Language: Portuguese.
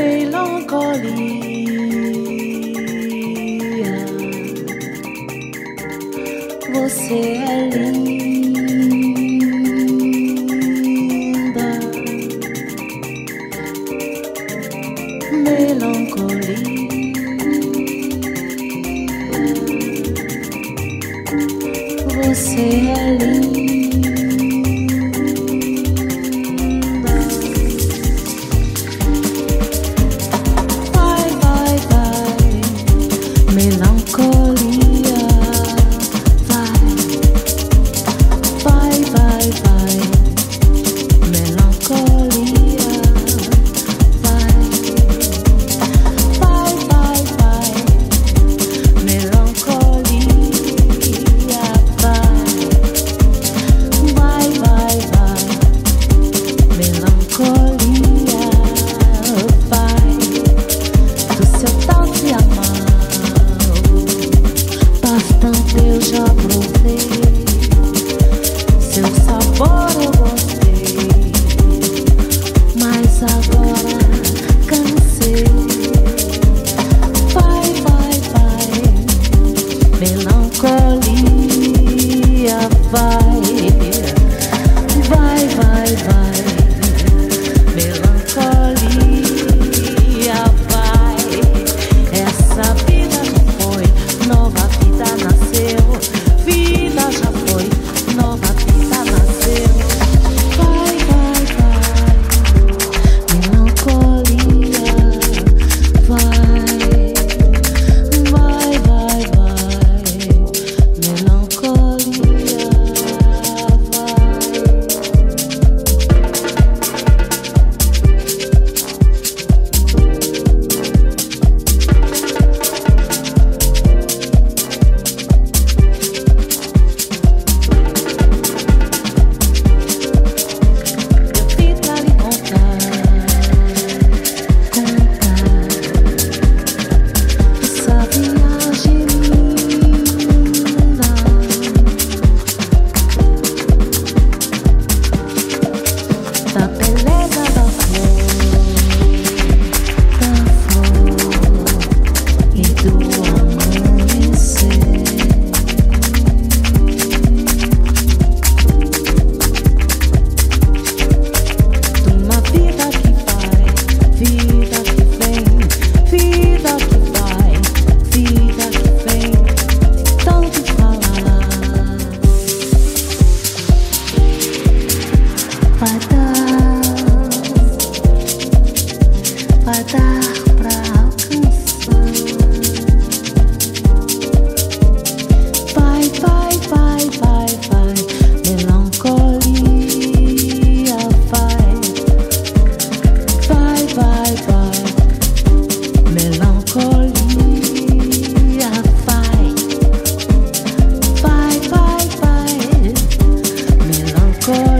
melancolia. Você é linda. 岁月里。boy.